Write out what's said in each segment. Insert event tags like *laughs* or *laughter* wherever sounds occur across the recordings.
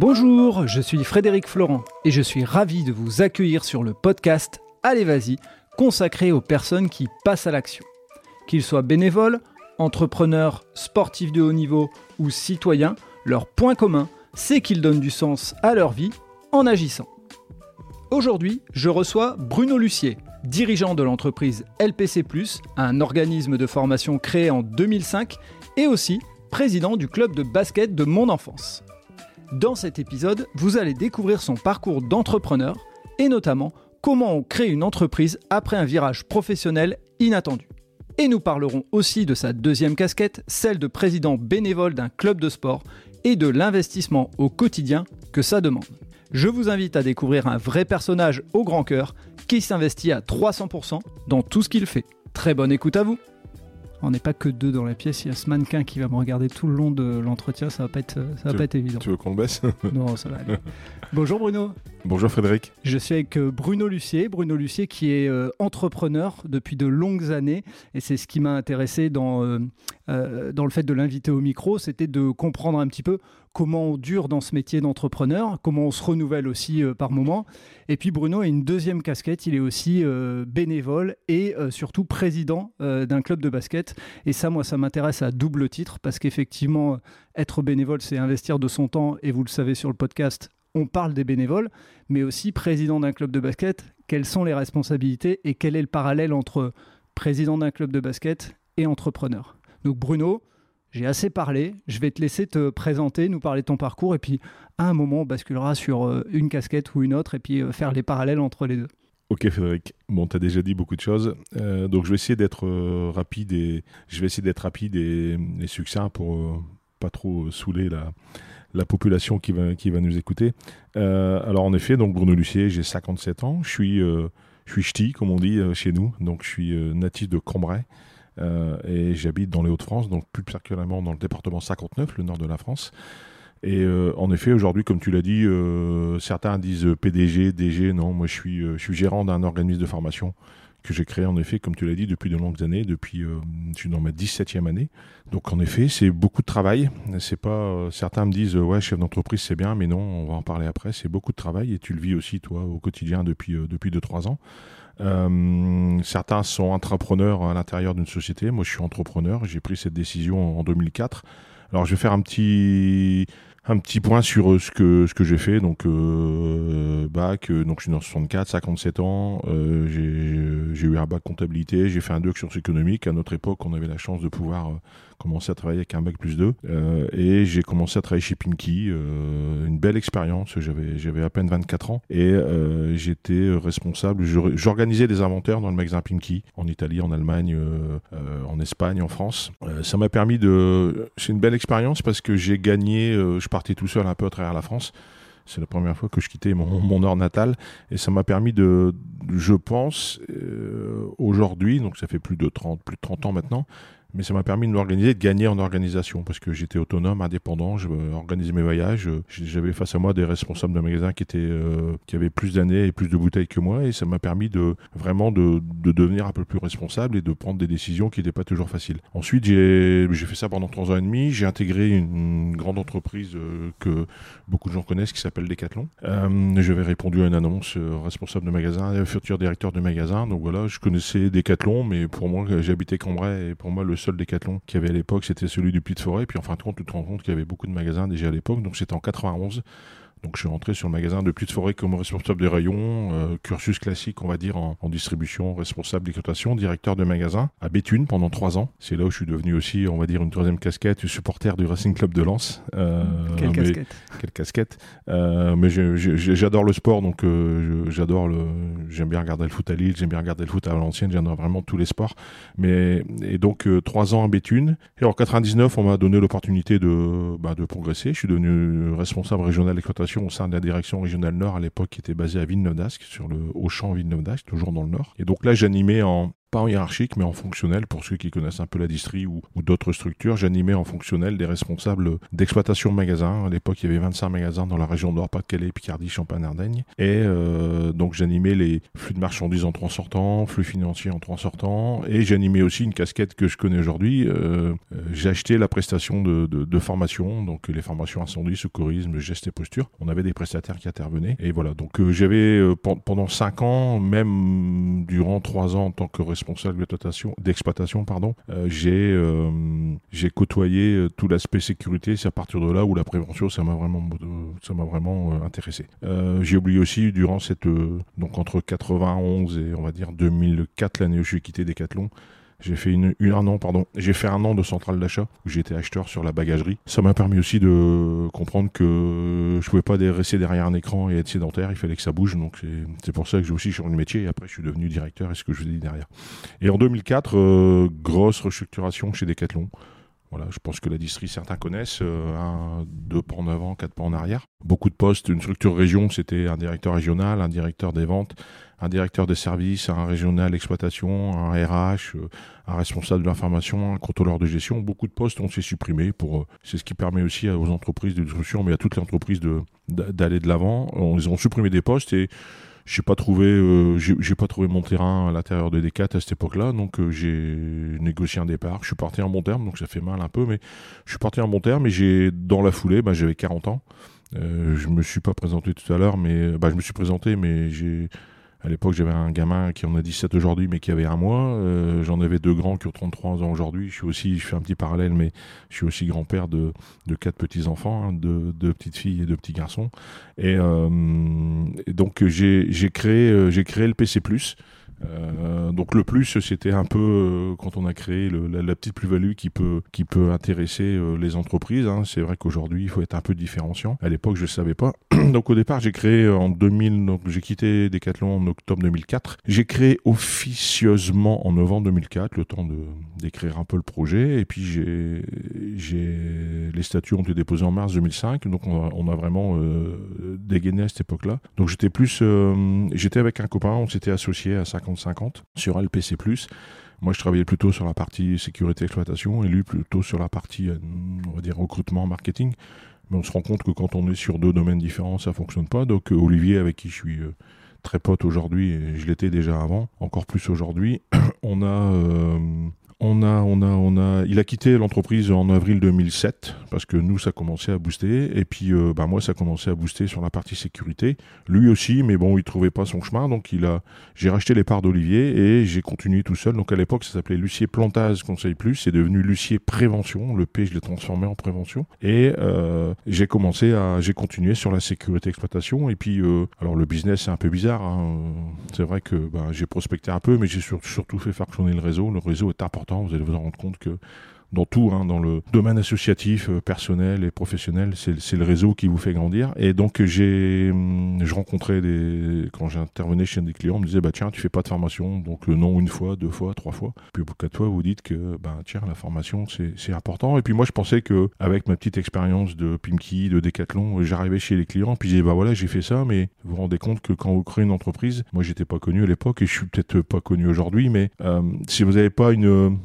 Bonjour, je suis Frédéric Florent et je suis ravi de vous accueillir sur le podcast Allez Vas-y, consacré aux personnes qui passent à l'action. Qu'ils soient bénévoles, entrepreneurs, sportifs de haut niveau ou citoyens, leur point commun, c'est qu'ils donnent du sens à leur vie en agissant. Aujourd'hui, je reçois Bruno Lucier, dirigeant de l'entreprise LPC, un organisme de formation créé en 2005 et aussi président du club de basket de mon enfance. Dans cet épisode, vous allez découvrir son parcours d'entrepreneur et notamment comment on crée une entreprise après un virage professionnel inattendu. Et nous parlerons aussi de sa deuxième casquette, celle de président bénévole d'un club de sport et de l'investissement au quotidien que ça demande. Je vous invite à découvrir un vrai personnage au grand cœur qui s'investit à 300% dans tout ce qu'il fait. Très bonne écoute à vous on n'est pas que deux dans la pièce, il y a ce mannequin qui va me regarder tout le long de l'entretien, ça va pas être, ça va pas être évident. Tu veux qu'on le baisse *laughs* Non, ça va aller. Bonjour Bruno. Bonjour Frédéric. Je suis avec euh, Bruno Lucier. Bruno Lucier qui est euh, entrepreneur depuis de longues années et c'est ce qui m'a intéressé dans, euh, dans le fait de l'inviter au micro, c'était de comprendre un petit peu comment on dure dans ce métier d'entrepreneur, comment on se renouvelle aussi par moment. Et puis Bruno a une deuxième casquette, il est aussi bénévole et surtout président d'un club de basket. Et ça, moi, ça m'intéresse à double titre parce qu'effectivement, être bénévole, c'est investir de son temps et vous le savez sur le podcast, on parle des bénévoles, mais aussi président d'un club de basket, quelles sont les responsabilités et quel est le parallèle entre président d'un club de basket et entrepreneur? Donc Bruno, j'ai assez parlé, je vais te laisser te présenter, nous parler de ton parcours, et puis à un moment, on basculera sur euh, une casquette ou une autre, et puis euh, faire les parallèles entre les deux. Ok Frédéric, bon tu as déjà dit beaucoup de choses, euh, donc je vais essayer d'être rapide et je vais essayer rapide et, et succinct pour pas trop saouler la, la population qui va, qui va nous écouter. Euh, alors en effet, donc Bruno Lucier, j'ai 57 ans, je suis, euh, je suis ch'ti, comme on dit euh, chez nous, donc je suis natif de Cambrai. Et j'habite dans les Hauts-de-France, donc plus particulièrement dans le département 59, le nord de la France. Et en effet, aujourd'hui, comme tu l'as dit, certains disent PDG, DG. Non, moi, je suis, gérant d'un organisme de formation que j'ai créé en effet, comme tu l'as dit, depuis de longues années, depuis, euh, je suis dans ma 17e année. Donc en effet, c'est beaucoup de travail. C'est pas, euh, certains me disent, ouais, chef d'entreprise, c'est bien, mais non, on va en parler après. C'est beaucoup de travail et tu le vis aussi, toi, au quotidien depuis, euh, depuis 2-3 ans. Certains sont entrepreneurs à l'intérieur d'une société. Moi, je suis entrepreneur. J'ai pris cette décision en 2004. Alors, je vais faire un petit, un petit point sur euh, ce que ce que j'ai fait donc euh, bac euh, donc je suis dans 64 57 ans j'ai eu un bac comptabilité j'ai fait un doc sciences économiques à notre époque on avait la chance de pouvoir commencé à travailler avec un bac plus 2 euh, et j'ai commencé à travailler chez Pinky, euh, une belle expérience, j'avais, j'avais à peine 24 ans et euh, j'étais responsable, j'organisais des inventaires dans le magasin Pinky en Italie, en Allemagne, en Espagne, en France. ça m'a permis de... C'est une belle expérience parce que j'ai gagné, je partais tout seul un peu à travers la France. C'est la première fois que je quittais mon, mon nord natal et ça m'a permis de, je pense, aujourd'hui, donc ça fait plus de 30, plus de 30 ans maintenant, mais ça m'a permis de m'organiser, de gagner en organisation, parce que j'étais autonome, indépendant, je organisais mes voyages, j'avais face à moi des responsables de magasins qui étaient, euh, qui avaient plus d'années et plus de bouteilles que moi, et ça m'a permis de vraiment de, de, devenir un peu plus responsable et de prendre des décisions qui n'étaient pas toujours faciles. Ensuite, j'ai fait ça pendant trois ans et demi, j'ai intégré une, grande entreprise euh, que beaucoup de gens connaissent qui s'appelle Decathlon. Euh, J'avais répondu à une annonce, euh, responsable de magasin, futur directeur de magasin, donc voilà, je connaissais Decathlon, mais pour moi, j'habitais Cambrai, et pour moi, le seul décathlon qu'il y avait à l'époque, c'était celui du Puy de Forêt. Puis en fin de compte, tu te rends compte qu'il y avait beaucoup de magasins déjà à l'époque. Donc c'était en 91. Donc je suis rentré sur le magasin de Puy de Forêt comme responsable des rayons, euh, cursus classique on va dire en, distribution, responsable d'exploitation, directeur de magasin à Béthune pendant trois ans. C'est là où je suis devenu aussi on va dire une troisième casquette, supporter du Racing Club de Lens. Euh, quelle, casquette? quelle casquette? Euh, Mais j'adore le sport donc j'adore le, j'aime bien regarder le foot à Lille, j'aime bien regarder le foot à Valenciennes, j'adore vraiment tous les sports. Mais et donc trois ans à Béthune. Et en 99 on m'a donné l'opportunité de bah, de progresser. Je suis devenu responsable régional d'exploitation au sein de la direction régionale Nord à l'époque qui était basée à Villeneuve-d'Ascq, sur le Auchan Villeneuve-d'Ascq, toujours dans le Nord. Et donc là, j'animais en, pas en hiérarchique, mais en fonctionnel. Pour ceux qui connaissent un peu la distrie ou, d'autres structures, j'animais en fonctionnel des responsables d'exploitation de magasins. À l'époque, il y avait 25 magasins dans la région Nord-Pas-de-Calais, Picardie, Champagne-Ardenne. Et euh, donc, j'animais les flux de marchandises en sortant, flux financiers en sortant. Et j'animais aussi une casquette que je connais aujourd'hui. Euh, j'ai acheté la prestation de, de, formation, donc les formations incendie, secourisme, gestes et posture. On avait des prestataires qui intervenaient. Et voilà, donc euh, j'avais pendant 5 ans, même durant 3 ans en tant que d'exploitation, pardon, euh, j'ai euh, j'ai côtoyé euh, tout l'aspect sécurité. C'est à partir de là où la prévention, ça m'a vraiment ça m'a vraiment intéressé. j'ai oublié aussi durant cette donc entre 91 et on va dire 2004 l'année où je suis quitté Decathlon j'ai fait une, un an, pardon. J'ai fait un an de centrale d'achat où j'étais acheteur sur la bagagerie. Ça m'a permis aussi de comprendre que je pouvais pas rester derrière un écran et être sédentaire. Il fallait que ça bouge. Donc c'est pour ça que j'ai aussi changé de métier. Après, je suis devenu directeur. Et ce que je vous dit derrière. Et en 2004, euh, grosse restructuration chez Decathlon. Voilà, je pense que la distrie, certains connaissent, euh, deux pas en avant, quatre pas en arrière. Beaucoup de postes, une structure région, c'était un directeur régional, un directeur des ventes, un directeur des services, un régional exploitation, un RH, euh, un responsable de l'information, un contrôleur de gestion. Beaucoup de postes ont été supprimés. Pour, euh, c'est ce qui permet aussi aux entreprises de distribution, mais à toutes les entreprises de, d'aller de l'avant. Ils ont supprimé des postes et j'ai pas trouvé euh, j'ai pas trouvé mon terrain à l'intérieur de Decat à cette époque-là donc j'ai négocié un départ je suis parti en bon terme donc ça fait mal un peu mais je suis parti en bon terme et j'ai dans la foulée bah, j'avais 40 ans euh, je me suis pas présenté tout à l'heure mais bah, je me suis présenté mais j'ai à l'époque, j'avais un gamin qui en a 17 aujourd'hui, mais qui avait un mois. Euh, j'en avais deux grands qui ont 33 ans aujourd'hui. Je suis aussi, je fais un petit parallèle, mais je suis aussi grand-père de, de quatre petits-enfants, hein, de deux petites filles et deux petits garçons. Et, euh, donc, j'ai créé, euh, j'ai créé le PC+. Euh, donc le plus, c'était un peu euh, quand on a créé la, petite plus-value qui peut, qui peut intéresser euh, les entreprises. Hein. C'est vrai qu'aujourd'hui, il faut être un peu différenciant. À l'époque, je ne savais pas. *clears throat* donc au départ, j'ai créé en 2000, donc j'ai quitté Decathlon en octobre 2004. J'ai créé officieusement en novembre 2004, le temps d'écrire un peu le projet. Et puis les statuts ont été déposés en mars 2005. Donc on a, on a vraiment dégainé à cette époque-là. Donc j'étais plus, j'étais avec un copain, on s'était associé à 50 50 sur LPC+. Moi, je travaillais plutôt sur la partie sécurité exploitation et lui plutôt sur la partie, euh, on va dire, recrutement, marketing. Mais on se rend compte que quand on est sur deux domaines différents, ça fonctionne pas. Donc, euh, Olivier, avec qui je suis euh, très pote aujourd'hui, et je l'étais déjà avant, encore plus aujourd'hui, *clears throat* on a on a, on a, on a, il a quitté l'entreprise en avril 2007 parce que nous, ça commençait à booster. Et puis, euh, bah, moi, ça commençait à booster sur la partie sécurité. Lui aussi, mais bon, il trouvait pas son chemin. Donc, il a, j'ai racheté les parts d'Olivier et j'ai continué tout seul. Donc, à l'époque, ça s'appelait Lucier Plantaz Conseil Plus. C'est devenu Lucier Prévention. Le P, je l'ai transformé en prévention. Et euh, j'ai commencé à, j'ai continué sur la sécurité exploitation. Et puis, euh, alors, le business, c'est un peu bizarre. Hein. C'est vrai que bah, j'ai prospecté un peu, mais j'ai surtout fait fonctionner le réseau. Le réseau est important vous allez vous en rendre compte que dans tout, hein, dans le domaine associatif, euh, personnel et professionnel, c'est le réseau qui vous fait grandir. Et donc j'ai, hum, je rencontrais des, quand j'intervenais chez des clients, on me disait bah tiens, tu fais pas de formation, donc le nom une fois, deux fois, trois fois, puis quatre fois vous dites que bah tiens, la formation c'est important. Et puis moi je pensais que avec ma petite expérience de Pimki, de Decathlon, j'arrivais chez les clients, puis je disais bah voilà j'ai fait ça, mais vous vous rendez compte que quand vous créez une entreprise, moi j'étais pas connu à l'époque et je suis peut-être pas connu aujourd'hui, mais euh, si vous n'avez pas une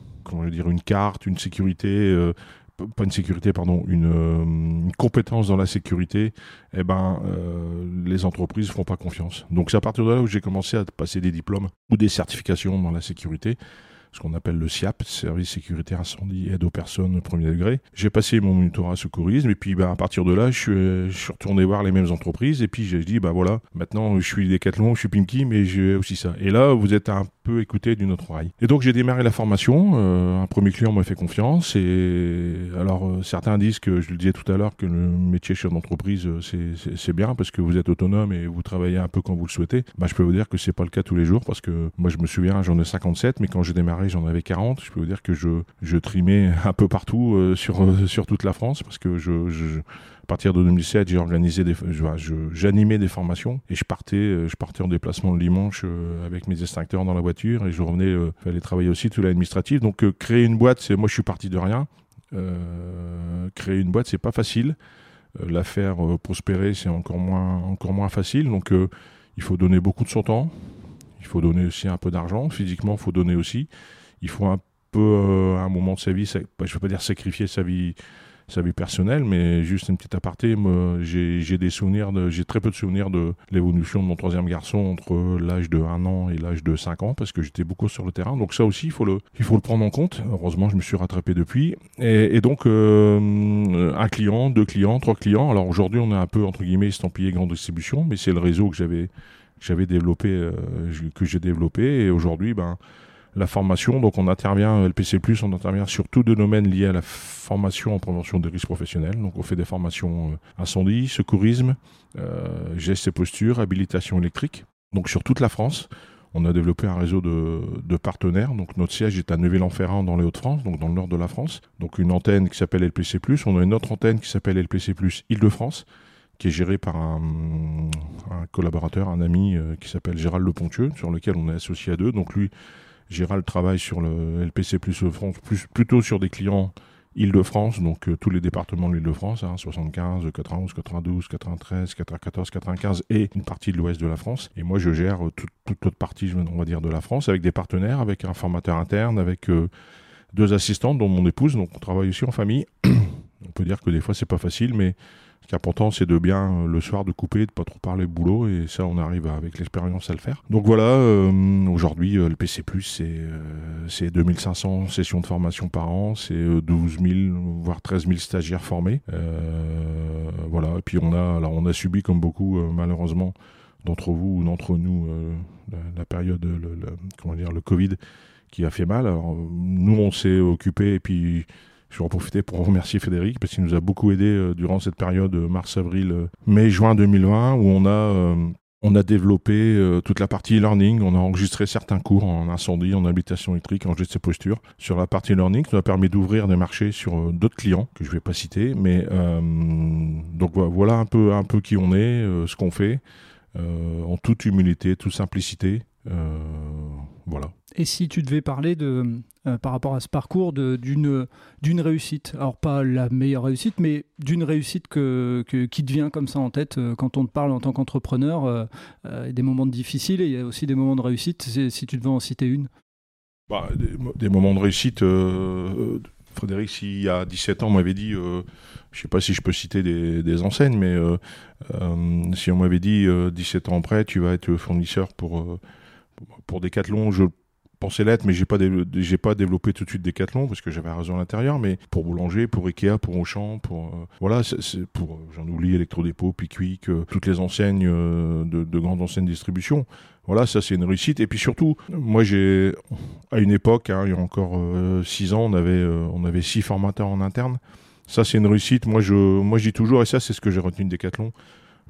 dire, une carte, une sécurité, euh, pas une sécurité, pardon, une, euh, une, compétence dans la sécurité, eh ben, euh, les entreprises ne font pas confiance. Donc c'est à partir de là où j'ai commencé à passer des diplômes ou des certifications dans la sécurité ce qu'on appelle le SIAP, Service Sécurité Incendie Aide aux personnes premier degré. J'ai passé mon monitorat secourisme et puis ben, à partir de là, je suis, retourné voir les mêmes entreprises et puis j'ai dit, bah voilà, maintenant je suis Decathlon, je suis Pimki, mais j'ai aussi ça. Et là, vous êtes un peu écouté d'une autre oreille. Et donc j'ai démarré la formation, euh, un premier client m'a fait confiance et alors euh, certains disent que, je le disais tout à l'heure, que le métier chef d'entreprise, euh, c'est bien parce que vous êtes autonome et vous travaillez un peu quand vous le souhaitez. Bah, je peux vous dire que c'est pas le cas tous les jours parce que moi je me souviens, j'en ai 57, mais quand j'ai démarré j'en avais 40. Je peux vous dire que je, je trimais *laughs* un peu partout euh, sur, euh, sur toute la France parce que je, à partir de 2007, j'ai des, j'animais des formations et je partais, euh, je partais en déplacement le dimanche avec mes extincteurs dans la voiture et je revenais, il fallait travailler aussi tout l'administratif. Donc créer une boîte, c'est moi je suis parti de rien. créer une boîte, c'est pas facile. la faire prospérer, c'est encore moins, encore moins facile. Donc il faut donner beaucoup de son temps, Il faut donner aussi un peu d'argent. Physiquement, il faut donner aussi. Il faut un peu, à un moment de sa vie, je ne veux pas dire sacrifier sa vie sa vie personnelle, mais juste une petite aparté, j'ai des souvenirs, j'ai très peu de souvenirs de l'évolution de mon troisième garçon entre l'âge de 1 an et l'âge de 5 ans, parce que j'étais beaucoup sur le terrain. Donc ça aussi, il faut le, il faut le prendre en compte. Heureusement, je me suis rattrapé depuis. Et, donc, euh, un client, deux clients, trois clients. Alors aujourd'hui, on est un peu, entre guillemets, estampillé grande distribution, mais c'est le réseau que j'avais j'avais développé, euh, que j'ai développé. Et aujourd'hui, ben, la formation. Donc on intervient, LPC+, on intervient sur tous les domaines liés à la formation en prévention des risques professionnels. Donc on fait des formations euh, incendie, secourisme, euh, gestes et postures, habilitation électrique. Donc sur toute la France, on a développé un réseau de, partenaires. Donc notre siège est à Neuville-en-Ferrand dans les Hauts-de-France, donc dans le nord de la France. Donc une antenne qui s'appelle LPC+. On a une autre antenne qui s'appelle LPC+, Île-de-France qui est gérée par un, collaborateur, un ami euh, qui s'appelle Gérald Lepontieux, sur lequel on est associé à deux. Donc lui, Gérald travaille sur le LPC plus France, plus, plutôt sur des clients Île-de-France, donc euh, tous les départements de l'Île-de-France, 75, 91, 92, 93, 94, 95 et une partie de l'ouest de la France. Et moi, je gère toute, toute l'autre partie, on va dire, de la France avec des partenaires, avec un formateur interne, avec euh, deux assistantes, dont mon épouse. Donc, on travaille aussi en famille. *clears throat* on peut dire que des fois, c'est pas facile, mais ce qui est important, c'est de bien euh, le soir de couper, de pas trop parler boulot, et ça, on arrive avec l'expérience à le faire. Donc voilà, euh, aujourd'hui, euh, le PC c'est 2500 sessions de formation par an, c'est 12 000 voire 13 000 stagiaires formés. voilà, et puis on a, alors on a subi comme beaucoup, malheureusement, d'entre vous ou d'entre nous, la, période, le, comment dire, le Covid qui a fait mal. Alors nous, on s'est occupé, et puis je vais en profiter pour remercier Frédéric parce qu'il nous a beaucoup aidé euh, durant cette période euh, mars, avril, euh, mai, juin 2020 où on a on a développé toute la partie learning, on a enregistré certains cours en incendie, en habitation électrique, en gestion de posture. Sur la partie learning, ça nous a permis d'ouvrir des marchés sur d'autres clients que je ne vais pas citer. Mais donc voilà un peu, un peu qui on est, ce qu'on fait, en toute humilité, toute simplicité. Voilà. Et si tu devais parler de, euh, par rapport à ce parcours d'une réussite, alors pas la meilleure réussite, mais d'une réussite que, qui te vient comme ça en tête euh, quand on te parle en tant qu'entrepreneur, euh, des moments difficiles et il y a aussi des moments de réussite, si tu devais en citer une bah, des, moments de réussite, Frédéric, s'il y a 17 ans, on m'avait dit, je ne sais pas si je peux citer des, des enseignes, mais si on m'avait dit 17 ans après, tu vas être fournisseur pour, pour Decathlon, je pensais l'être, mais j'ai pas, pas développé tout de suite Decathlon parce que j'avais réseau à l'intérieur, mais pour Boulanger, pour Ikea, pour Auchan, pour euh, voilà, c'est pour j'en oublie Electrodépôt, Pickwick, euh, toutes les enseignes euh, de, grandes enseignes de distribution. Voilà, ça c'est une réussite. Et puis surtout, moi j'ai à une époque, hein, il y a encore six ans, on avait on avait six formateurs en interne. Ça c'est une réussite. Moi je moi dis toujours, et ça c'est ce que j'ai retenu de Decathlon.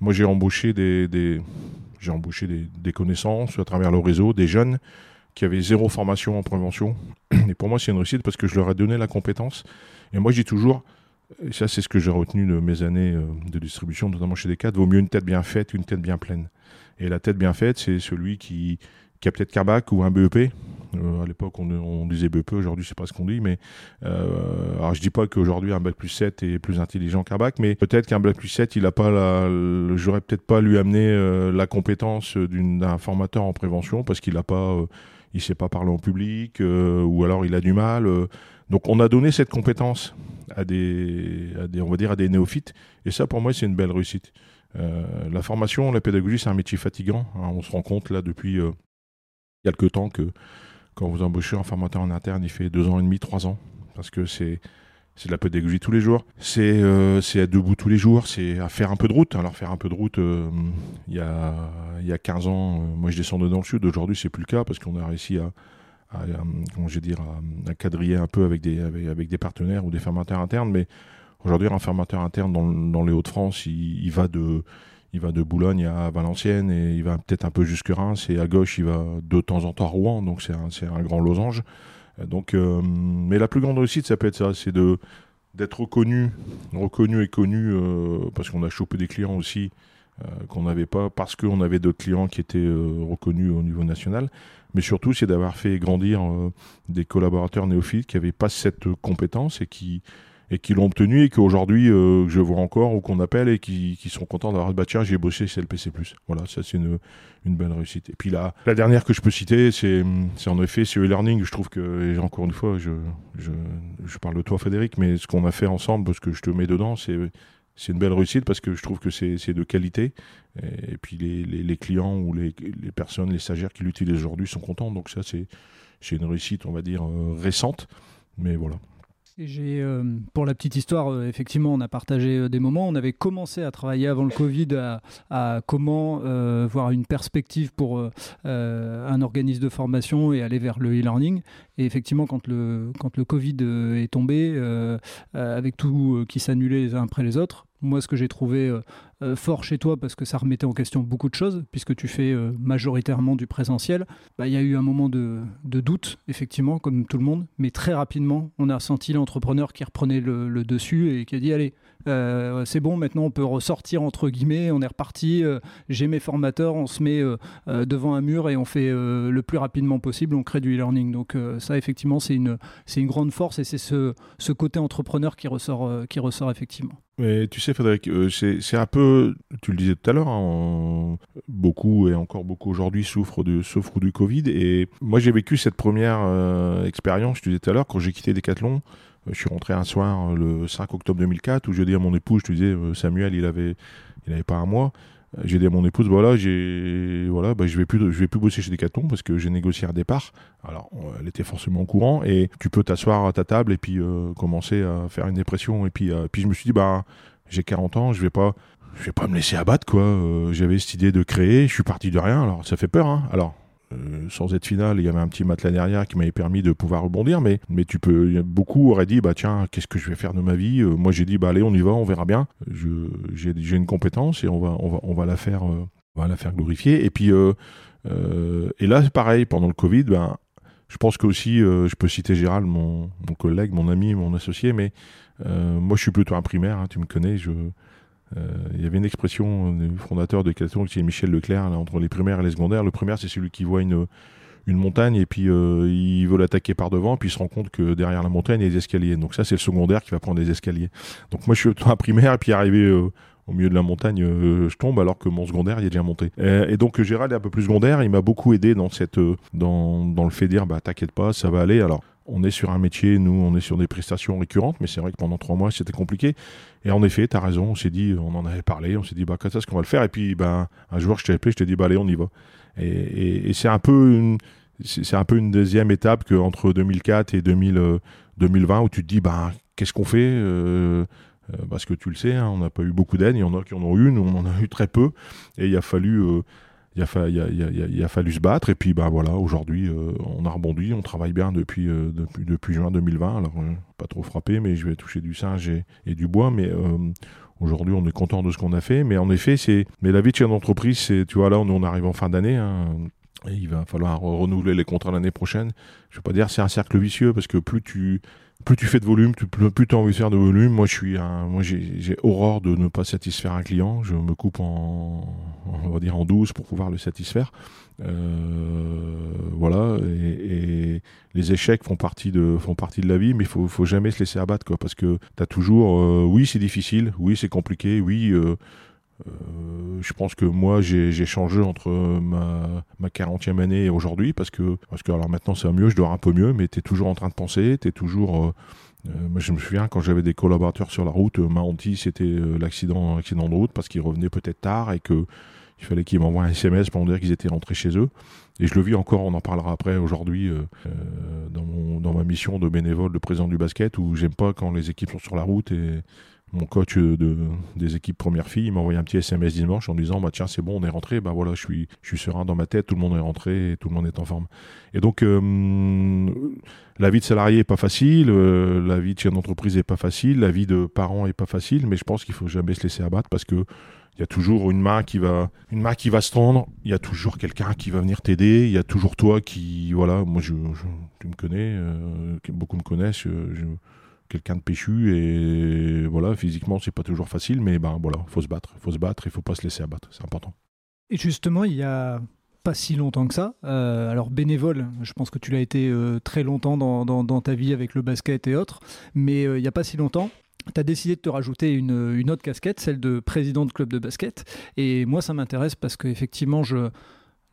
Moi j'ai embauché des j'ai embauché des, connaissances à travers le réseau, des jeunes qui avaient zéro formation en prévention. *clears throat* Et pour moi, c'est une réussite parce que je leur ai donné la compétence. Et moi, je dis toujours, et ça, c'est ce que j'ai retenu de mes années euh, de distribution, notamment chez Decat, vaut mieux une tête bien faite qu'une tête bien pleine. Et la tête bien faite, c'est celui qui, qui a peut-être qu'un bac ou un BEP. Euh, à l'époque, on, disait BEP, aujourd'hui, c'est pas ce qu'on dit, mais euh, alors je dis pas qu'aujourd'hui un bac plus 7 est plus intelligent qu'un bac, mais peut-être qu'un bac plus 7, il a pas la, j'aurais peut-être pas lui amener la compétence d'un formateur en prévention parce qu'il n'a pas il sait pas parler en public, euh, ou alors il a du mal. Euh. Donc on a donné cette compétence à des, on va dire à des néophytes, et ça pour moi c'est une belle réussite. Euh, la formation, la pédagogie, c'est un métier fatigant. Hein. on se rend compte là depuis quelques temps que quand vous embauchez un formateur en interne, il fait deux ans et demi, trois ans, parce que c'est c'est de la pédagogie tous les jours. C'est euh, être debout tous les jours, c'est à faire un peu de route. Alors faire un peu de route, euh, il y, a, y a 15 ans, euh, moi je descendais dans le sud. Aujourd'hui, c'est plus le cas parce qu'on a réussi à, à, comment dire, à, quadriller un peu avec des, avec, des partenaires ou des fermateurs internes. Mais aujourd'hui, un fermateur interne dans, dans les Hauts-de-France, il, va de... Il va de Boulogne à Valenciennes et il va peut-être un peu jusque Reims et à gauche il va de temps en temps à Rouen, donc c'est un, grand losange. Donc, euh, mais la plus grande réussite, ça peut être ça, c'est d'être reconnu, reconnu et connu, euh, parce qu'on a chopé des clients aussi euh, qu'on n'avait pas, parce qu'on avait d'autres clients qui étaient reconnus au niveau national. Mais surtout, c'est d'avoir fait grandir des collaborateurs néophytes qui n'avaient pas cette compétence et qui et qui l'ont obtenu et qu'aujourd'hui euh, je vois encore ou qu'on appelle et qui, sont contents d'avoir bah tiens j'ai bossé chez LPC+. Voilà, ça c'est une, belle réussite. Et puis la dernière que je peux citer, c'est en effet c'est e-learning. Je trouve que, encore une fois, je, parle de toi Frédéric, mais ce qu'on a fait ensemble, parce que je te mets dedans, c'est une belle réussite parce que je trouve que c'est de qualité. Et, puis les, clients ou les, les, personnes, les stagiaires qui l'utilisent aujourd'hui sont contents. Donc ça, c'est une réussite, on va dire, euh, récente. Mais voilà. J'ai, euh, pour la petite histoire, euh, effectivement, on a partagé euh, des moments. On avait commencé à travailler avant le Covid à, comment voir une perspective pour un organisme de formation et aller vers le e-learning. Et effectivement, quand le, quand le Covid est tombé, avec tout qui s'annulait les uns après les autres, moi, ce que j'ai trouvé euh, euh, fort chez toi, parce que ça remettait en question beaucoup de choses, puisque tu fais euh, majoritairement du présentiel, bah, il y a eu un moment de, doute, effectivement, comme tout le monde, mais très rapidement, on a senti l'entrepreneur qui reprenait le, dessus et qui a dit, allez, c'est bon, maintenant on peut ressortir entre guillemets, on est reparti, j'ai mes formateurs, on se met devant un mur et on fait le plus rapidement possible, on crée du e-learning. Donc ça, effectivement, c'est une, une grande force et c'est ce, côté entrepreneur qui ressort, qui ressort effectivement. Mais tu sais, Frédéric, euh, c'est un peu, tu le disais tout à l'heure, hein, beaucoup et encore beaucoup aujourd'hui souffrent, du Covid. Et moi, j'ai vécu cette première euh, expérience, je te disais tout à l'heure, quand j'ai quitté Decathlon. Euh, je suis rentré un soir le 5 octobre 2004 où je dis à mon épouse, je te disais, Samuel, il avait, il avait pas un mois. J'ai dit à mon épouse, voilà, j'ai, voilà, bah, je vais vais plus bosser chez Decathlon parce que j'ai négocié un départ. Alors, elle était forcément au courant et tu peux t'asseoir à ta table et puis euh, commencer à faire une dépression. Et puis, euh, puis je me suis dit, bah, j'ai 40 ans, je vais pas, je vais pas me laisser abattre, quoi. Euh, j'avais cette idée de créer, je suis parti de rien. Alors, ça fait peur, hein. Alors, euh, sans être final, il y avait un petit matelas derrière qui m'avait permis de pouvoir rebondir, mais, mais tu peux, beaucoup auraient dit, bah tiens, qu'est-ce que je vais faire de ma vie? Euh, Moi j'ai dit, bah allez, on y va, on verra bien. J'ai une compétence et on va, on va, on va la faire, on va la faire glorifier. Et puis, et là, pareil, pendant le Covid, ben, je pense que aussi, je peux citer Gérald, mon, collègue, mon ami, mon associé, mais moi je suis plutôt un primaire, hein, tu me connais, je, il y avait une expression du fondateur de Caton, qui est Michel Leclerc, entre les primaires et les secondaires. Le primaire, c'est celui qui voit une, une montagne et puis euh, il veut l'attaquer par devant, puis il se rend compte que derrière la montagne, il y a des escaliers. Donc ça, c'est le secondaire qui va prendre des escaliers. Donc moi, je suis un primaire, et puis arrivé euh, au milieu de la montagne, je tombe alors que mon secondaire, il est déjà monté. Et, donc Gérald est un peu plus secondaire, il m'a beaucoup aidé dans, cette, dans, dans le fait de dire, bah t'inquiète pas, ça va aller. Alors on est sur un métier, nous, on est sur des prestations récurrentes, mais c'est vrai que pendant trois mois, c'était compliqué. Et en effet, tu as raison, on s'est dit, on en avait parlé, on s'est dit, bah, qu'est-ce qu'on va le faire? Et puis, ben, un jour, je t'ai appelé, je t'ai dit, bah, allez, on y va. Et, c'est un peu une, c'est un peu une deuxième étape que entre 2004 et 2020 euh, où tu te dis, bah, qu'est-ce qu'on fait? Euh, euh, Parce que tu le sais, hein, on n'a pas eu beaucoup d'aide, il y en a qui en ont eu, nous, on en a eu très peu. Et il a fallu il a, fallu se battre et puis bah voilà aujourd'hui euh, on a rebondi on travaille bien depuis euh, depuis, juin 2020 alors euh, pas trop frappé mais je vais toucher du singe et, du bois. Mais aujourd'hui on est content de ce qu'on a fait. Mais en effet c'est mais la vie de chef d'entreprise c'est tu vois là on, on arrive en fin d'année hein, il va falloir renouveler les contrats l'année prochaine je veux pas dire c'est un cercle vicieux parce que plus tu plus tu fais de volume, plus tu as envie de faire de volume. Moi, je suis un, moi, j'ai horreur de ne pas satisfaire un client. Je me coupe en, on va dire en 12 pour pouvoir le satisfaire. Euh, voilà. Et, les échecs font partie de, font partie de la vie, mais il faut, faut jamais se laisser abattre, quoi, parce que tu as toujours, euh, oui, c'est difficile, oui, c'est compliqué, oui, euh, euh, je pense que moi j'ai changé entre ma, ma 40e année et aujourd'hui parce que, parce que alors maintenant ça va mieux, je dors un peu mieux, mais tu es toujours en train de penser, tu es toujours... Euh, euh, je me souviens quand j'avais des collaborateurs sur la route, ma hantise c'était l'accident accident de route parce qu'ils revenaient peut-être tard et que il fallait qu'ils m'envoient un SMS pour me dire qu'ils étaient rentrés chez eux. Et je le vis encore, on en parlera après aujourd'hui dans, dans ma mission de bénévole de président du basket où j'aime pas quand les équipes sont sur la route et mon coach de, des équipes première fille, m'a envoyé un petit SMS dimanche en disant bah tiens c'est bon on est rentré. Bah voilà je suis je suis serein dans ma tête tout le monde est rentré tout le monde est en forme. Et donc euh, la vie de salarié est pas facile euh, la vie de chef d'entreprise est pas facile la vie de parent est pas facile mais je pense qu'il faut jamais se laisser abattre parce que il y a toujours une main qui va une main qui va se tendre il y a toujours quelqu'un qui va venir t'aider il y a toujours toi qui voilà moi je, tu me connais euh, beaucoup me connaissent je quelqu'un de péchu et voilà, physiquement c'est pas toujours facile, mais ben voilà, faut se battre, faut se battre, il faut pas se laisser abattre, c'est important. Et justement, il y a pas si longtemps que ça. alors bénévole, je pense que tu l'as été très longtemps dans, ta vie avec le basket et autres, mais il n'y a pas si longtemps, tu as décidé de te rajouter une, autre casquette, celle de président de club de basket. Et moi, ça m'intéresse parce qu'effectivement, je,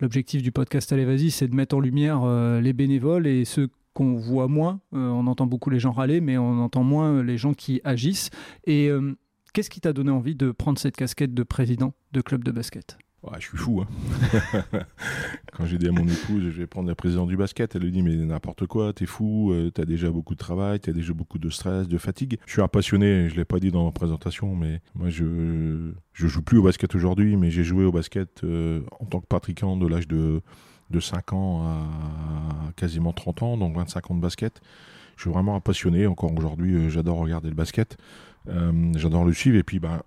l'objectif du podcast Allez Vas-y, c'est de mettre en lumière euh, les bénévoles et ceux qu'on voit moins. Euh, on entend beaucoup les gens râler, mais on entend moins les gens qui agissent. Et euh, qu'est-ce qui t'a donné envie de prendre cette casquette de président de club de basket? Je suis fou. Hein. *laughs* Quand j'ai dit à mon épouse, je vais prendre la présidente du basket, elle lui dit, mais n'importe quoi, t'es fou, euh, t'as déjà beaucoup de travail, t'as déjà beaucoup de stress, de fatigue. Je suis un passionné, je l'ai pas dit dans ma présentation, mais moi, je, je joue plus au basket aujourd'hui, mais j'ai joué au basket euh, en tant que pratiquant de l'âge de, de 5 ans à quasiment 30 ans, donc 25 ans de basket. Je suis vraiment un passionné. Encore aujourd'hui, euh, j'adore regarder le basket. j'adore le suivre. Et puis, ben,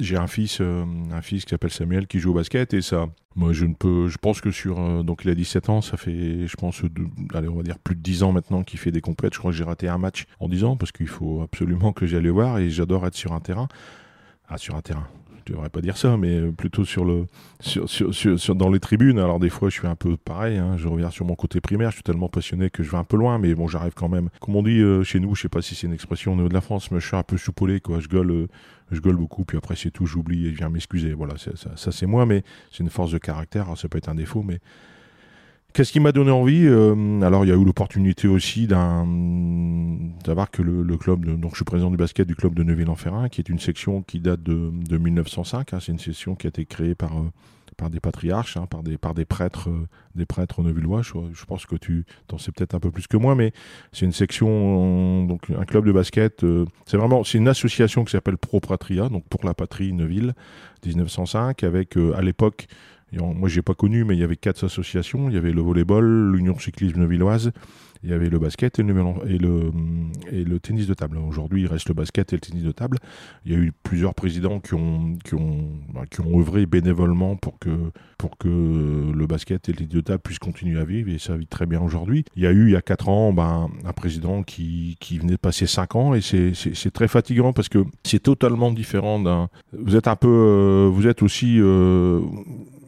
j'ai un fils, euh, un fils qui s'appelle Samuel qui joue au basket et ça, moi je ne peux, je pense que sur, euh, donc il a 17 ans, ça fait, je pense, allez, on va dire plus de 10 ans maintenant qu'il fait des compètes. Je crois que j'ai raté un match en 10 ans parce qu'il faut absolument que j'aille le voir et j'adore être sur un terrain. Ah, sur un terrain je devrais pas dire ça, mais plutôt sur le, sur, sur, sur, dans les tribunes. Alors des fois, je suis un peu pareil. Hein, je reviens sur mon côté primaire. Je suis tellement passionné que je vais un peu loin, mais bon, j'arrive quand même. Comme on dit euh, chez nous, je sais pas si c'est une expression au niveau de la France, mais je suis un peu soupolé, quoi. Je gueule, euh, je gueule beaucoup, puis après c'est tout, j'oublie et je viens m'excuser. Voilà, ça, ça c'est moi, mais c'est une force de caractère. ça peut être un défaut, mais Qu'est-ce qui m'a donné envie euh, Alors, il y a eu l'opportunité aussi d'un d'avoir que le, club, donc je suis président du basket du club de Neuville-en-Ferrin, qui est une section qui date de, de 1905. Hein. c'est une section qui a été créée par euh, par des patriarches, hein, par des par des prêtres, euh, des prêtres neuvillois. Je, je, pense que tu t'en sais peut-être un peu plus que moi, mais c'est une section, donc un club de basket. c'est vraiment, c'est une association qui s'appelle Pro Patria, donc pour la patrie Neuville, 1905, avec à l'époque moi, j'ai pas connu, mais il y avait quatre associations. Il y avait le volleyball, l'Union cyclisme neuvilloise, il y avait le basket et le, tennis de table. Aujourd'hui, il reste le basket et le tennis de table. Il y a eu plusieurs présidents qui ont, qui ont, bah, qui ont œuvré bénévolement pour que, pour que le basket et le tennis de table puissent continuer à vivre et ça vit très bien aujourd'hui. Il y a eu, il y a quatre ans, ben, un président qui, qui venait de passer cinq ans et c'est très fatigant parce que c'est totalement différent d'un. Vous êtes un peu, euh, vous êtes aussi, euh,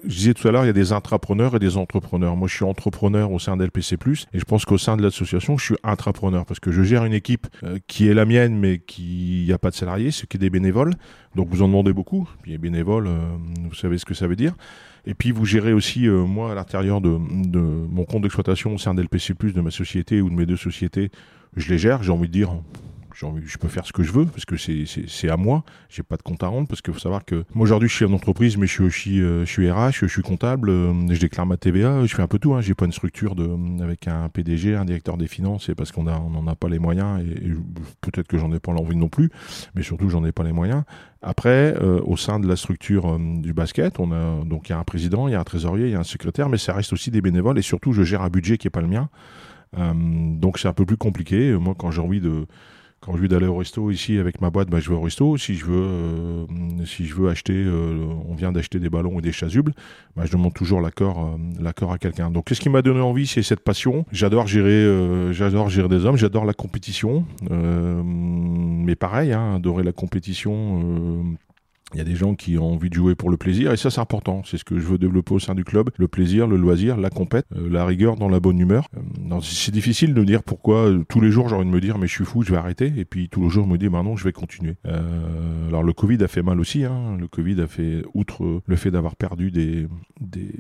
je disais tout à l'heure, il y a des intrapreneurs et des entrepreneurs. Moi, je suis entrepreneur au sein d'LPC+, et je pense qu'au sein de l'association, je suis intrapreneur, parce que je gère une équipe euh, qui est la mienne, mais qui n'y a pas de salariés, ce qui est des bénévoles. Donc, vous en demandez beaucoup. Puis, les bénévoles, euh, vous savez ce que ça veut dire. Et puis, vous gérez aussi, euh, moi, à l'intérieur de, de, mon compte d'exploitation au sein d'LPC+, de ma société ou de mes deux sociétés, je les gère, j'ai envie de dire, je peux faire ce que je veux parce que c'est à moi. J'ai pas de compte à rendre parce qu'il faut savoir que moi aujourd'hui je suis en entreprise, mais je suis aussi euh, je suis RH, je suis comptable, euh, je déclare ma TVA, je fais un peu tout. Hein. J'ai pas une structure de avec un PDG, un directeur des finances, et parce qu'on a on n'en a pas les moyens et, peut-être que j'en ai pas l'envie non plus, mais surtout j'en ai pas les moyens. Après, euh, au sein de la structure du basket, on a donc il y a un président, il y a un trésorier, il y a un secrétaire, mais ça reste aussi des bénévoles et surtout je gère un budget qui est pas le mien. donc c'est un peu plus compliqué. Moi, quand j'ai envie de quand je veux d'aller au resto ici avec ma boîte, bah, je vais au resto. Si je veux, euh, si je veux acheter, euh, on vient d'acheter des ballons ou des chasubles, bah, je demande toujours l'accord, euh, l'accord à quelqu'un. Donc, qu'est-ce qui m'a donné envie, c'est cette passion. J'adore gérer, j'adore gérer des hommes, j'adore la compétition. mais pareil, hein, adorer la compétition il y a des gens qui ont envie de jouer pour le plaisir et ça c'est important. C'est ce que je veux développer au sein du club. Le plaisir, le loisir, la compète, euh, la rigueur dans la bonne humeur. Euh, c'est difficile de dire pourquoi euh, tous les jours j'ai envie de me dire mais je suis fou, je vais arrêter. Et puis tous les jours je me dis bah non je vais continuer. alors le Covid a fait mal aussi. Hein. Le Covid a fait, outre le fait d'avoir perdu des, des,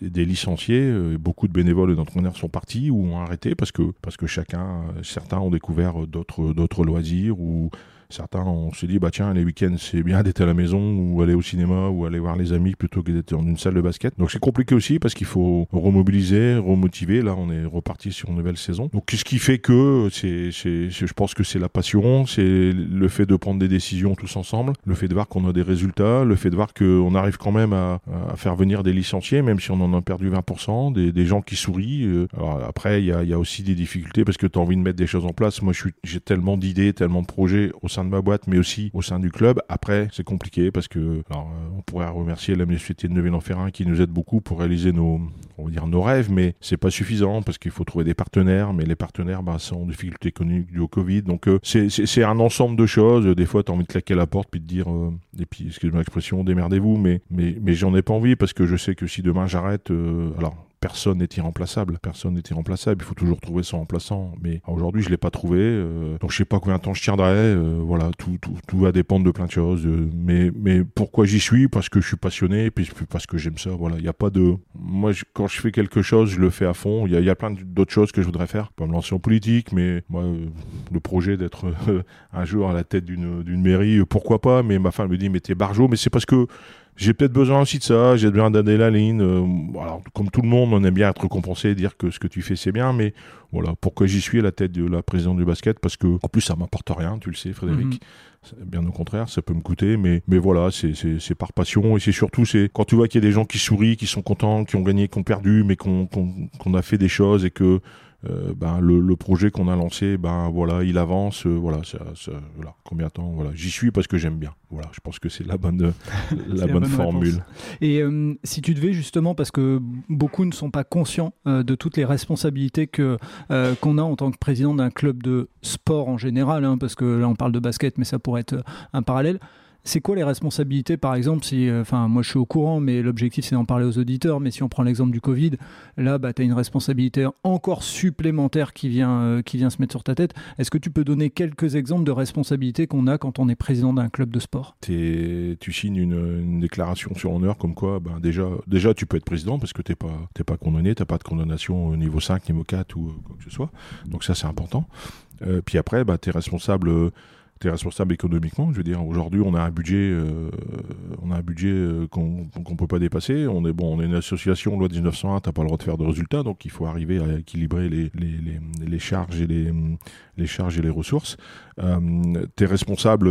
des, licenciés, beaucoup de bénévoles et d'entraîneurs sont partis ou ont arrêté parce que, parce que chacun, certains ont découvert d'autres, d'autres loisirs ou Certains, on se dit, bah tiens, les week-ends, c'est bien d'être à la maison ou aller au cinéma ou aller voir les amis plutôt que d'être dans une salle de basket. Donc c'est compliqué aussi parce qu'il faut remobiliser, remotiver. Là, on est reparti sur une nouvelle saison. Donc qu'est-ce qui fait que c'est, je pense que c'est la passion, c'est le fait de prendre des décisions tous ensemble, le fait de voir qu'on a des résultats, le fait de voir qu'on arrive quand même à, faire venir des licenciés, même si on en a perdu 20%, des, gens qui sourient. Euh. Alors après, il y a, y a, aussi des difficultés parce que tu as envie de mettre des choses en place. Moi, j'ai tellement d'idées, tellement de projets au sein de ma boîte, mais aussi au sein du club. Après, c'est compliqué parce que alors, euh, on pourrait remercier la municipalité de Neuville-en-Ferrin qui nous aide beaucoup pour réaliser nos, on va dire nos rêves, mais c'est pas suffisant parce qu'il faut trouver des partenaires. Mais les partenaires bah, sont en difficulté économique due au Covid. Donc euh, c'est un ensemble de choses. Des fois, tu as envie de claquer la porte puis de dire, euh, et puis excusez-moi l'expression, démerdez-vous. Mais mais mais j'en ai pas envie parce que je sais que si demain j'arrête, alors personne n'est irremplaçable. Personne n'est irremplaçable. Il faut toujours trouver son remplaçant. Mais aujourd'hui, je l'ai pas trouvé. Euh, donc je sais pas combien de temps je tiendrai. Euh, voilà, tout, tout, tout, va dépendre de plein de choses. Euh, mais, pourquoi j'y suis? Parce que je suis passionné, puis parce que j'aime ça. Voilà, il n'y a pas de. Moi, quand je fais quelque chose, je le fais à fond. Il y a, plein d'autres choses que je voudrais faire, pas me lancer politique, mais moi, le projet d'être *laughs* un jour à la tête d'une mairie, pourquoi pas? Mais ma femme me dit, mais t'es barjot. Mais c'est parce que j'ai peut-être besoin aussi de ça, j'ai besoin d'adrénaline. Euh, alors, comme tout le monde, on aime bien être récompensé, dire que ce que tu fais c'est bien, mais voilà, pourquoi j'y suis à la tête de la présidente du basket Parce que, en plus, ça m'apporte rien, tu le sais, Frédéric. Mhm. Bien au contraire, ça peut me coûter, mais, mais voilà, c'est par passion et c'est surtout, c'est quand tu vois qu'il y a des gens qui sourient, qui sont contents, qui ont gagné, qui ont perdu, mais qu'on a fait des choses et que euh, ben, le, projet qu'on a lancé, ben voilà, il avance, euh, voilà, ça, voilà, combien de temps, voilà, j'y suis parce que j'aime bien. Voilà, je pense que c'est la bonne, *laughs* la, bonne, formule. Et euh, si tu devais justement, parce que beaucoup ne sont pas conscients de toutes les responsabilités que qu'on a en tant que président d'un club de sport en général, hein, parce que là on parle de basket, mais ça pourrait être un parallèle. C'est quoi les responsabilités, par exemple, si, euh, enfin, moi je suis au courant, mais l'objectif c'est d'en parler aux auditeurs, mais si on prend l'exemple du Covid, là, bah, tu as une responsabilité encore supplémentaire qui vient, euh, qui vient se mettre sur ta tête. Est-ce que tu peux donner quelques exemples de responsabilités qu'on a quand on est président d'un club de sport? Tu signes une, déclaration sur honneur comme quoi, ben, déjà, déjà tu peux être président parce que tu n'es pas, pas condamné, tu n'as pas de condamnation au niveau 5, niveau 4 ou euh, quoi que ce soit. Donc ça c'est important. puis après, bah, tu es responsable responsable économiquement. Je veux dire, aujourd'hui, on a un budget, euh, on a un budget euh, qu'on ne peut pas dépasser. On est bon, on est une association loi 1901, t'as pas le droit de faire de résultats, donc il faut arriver à équilibrer les, les, les, les charges et les, les charges et les ressources. Euh, tu es responsable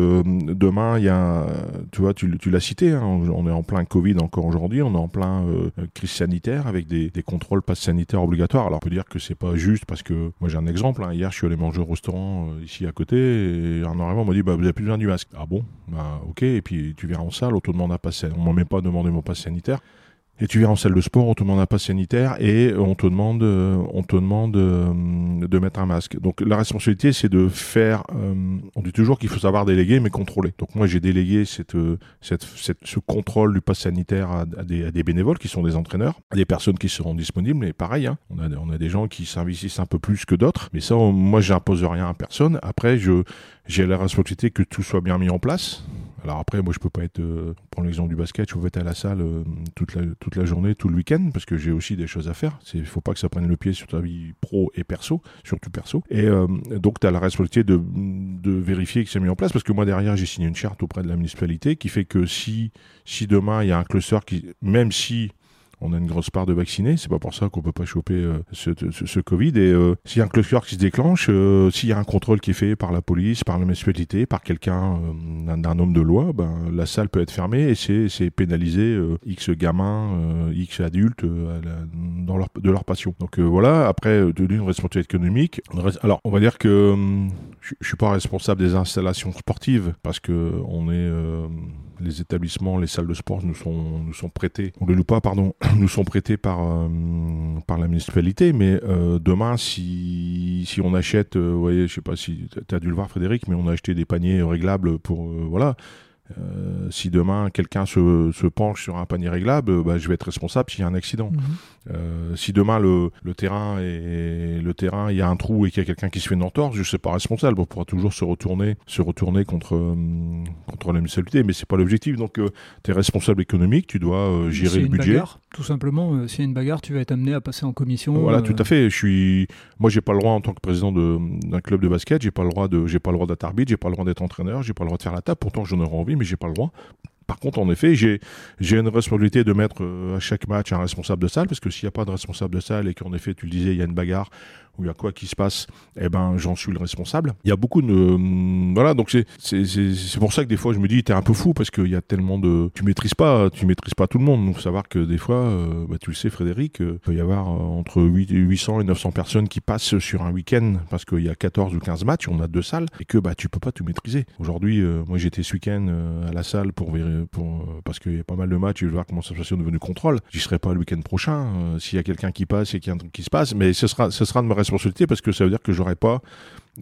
demain, il y a, tu vois, tu, l'as cité, hein, on est en plein Covid encore aujourd'hui, on est en plein crise sanitaire avec des, contrôles pass sanitaires obligatoires. Alors on peut dire que c'est pas juste parce que moi j'ai un exemple. Hein, hier, je suis allé manger au restaurant ici à côté et en arrivant m'a dit bah, vous avez plus besoin du masque. Ah bon? Bah, Ok, et puis tu viens en salle, on un passe On m'a même pas demandé mon passe sanitaire. Et tu viens en salle de sport, on te demande un passe sanitaire et on te demande, euh, on te demande euh, de mettre un masque. Donc la responsabilité, c'est de faire. Euh, on dit toujours qu'il faut savoir déléguer, mais contrôler. Donc moi, j'ai délégué ce contrôle du passe sanitaire à, des, bénévoles qui sont des entraîneurs, à des personnes qui seront disponibles. Et pareil, hein, on, a, on des gens qui s'investissent un peu plus que d'autres. Mais ça, moi, j'impose rien à personne. Après, j'ai la responsabilité que tout soit bien mis en place. Alors après, moi, je peux pas être, euh, pour l'exemple du basket, je peux être à la salle euh, toute, la, journée, tout le week-end, parce que j'ai aussi des choses à faire. Il faut pas que ça prenne le pied sur ta vie pro et perso, surtout perso. Et euh, donc, tu as la responsabilité de, de vérifier que c'est mis en place, parce que moi, derrière, j'ai signé une charte auprès de la municipalité qui fait que si, si demain, il y a un cluster qui, même si on a une grosse part de vaccinés. C'est pas pour ça qu'on peut pas choper euh, ce, Covid. Et euh, s'il y a un cluster qui se déclenche, euh, s'il y a un contrôle qui est fait par la police, par la municipalité, par quelqu'un d'un homme de loi, ben, la salle peut être fermée et c'est pénaliser X gamins, X adultes dans leur, de leur passion. Donc voilà, après, d'une responsabilité économique. Alors, on va dire que je, je suis pas responsable des installations sportives parce que on est les établissements, les salles de sport nous sont, nous sont prêtés, on ne loue pas, pardon, nous sont prêtés par, euh, par la municipalité. Mais euh, demain, si, si on achète, euh, vous voyez, je sais pas si tu as dû le voir, Frédéric, mais on a acheté des paniers réglables pour, voilà, si demain quelqu'un se, se, penche sur un panier réglable, bah, je vais être responsable s'il y a un accident. Mhm. Euh, si demain le, le, terrain est le terrain, il y a un trou et qu'il y a quelqu'un qui se fait une entorse, je ne suis pas responsable. On pourra toujours se retourner, se retourner contre euh, contre la municipalité, mais c'est pas l'objectif. Donc tu es responsable économique, tu dois gérer le budget. Bagarre, tout simplement, s'il y a une bagarre, tu vas être amené à passer en commission. Voilà, tout à fait. Je suis, moi, j'ai pas le droit en tant que président d'un club de basket, j'ai pas le droit de, j'ai pas le droit d'être arbitre, j'ai pas le droit d'être entraîneur, j'ai pas le droit de faire la table. Pourtant, j'en aurais envie mais j'ai pas le droit. Par contre, en effet, j'ai une responsabilité de mettre euh, à chaque match un responsable de salle, parce que s'il n'y a pas de responsable de salle et qu'en effet, tu le disais, il y a une bagarre, il y a quoi qui se passe, eh ben j'en suis le responsable. Il y a beaucoup de hum, voilà donc c'est pour ça que des fois je me dis t'es un peu fou parce qu'il y a tellement de tu maîtrises pas tu maîtrises pas tout le monde. Donc savoir que des fois euh, bah, tu le sais Frédéric, il peut y avoir entre 800 et 900 personnes qui passent sur un week-end parce qu'il y a 14 ou 15 matchs, on a deux salles et que bah tu peux pas tout maîtriser. Aujourd'hui moi j'étais ce week-end à la salle pour, pour parce qu'il y a pas mal de matchs, je vais voir comment ça se du contrôle. J'y serai pas le week-end prochain s'il y a quelqu'un qui passe et truc qui se passe, mais ce sera ce sera de ma responsabilité parce que ça veut dire que j'aurais pas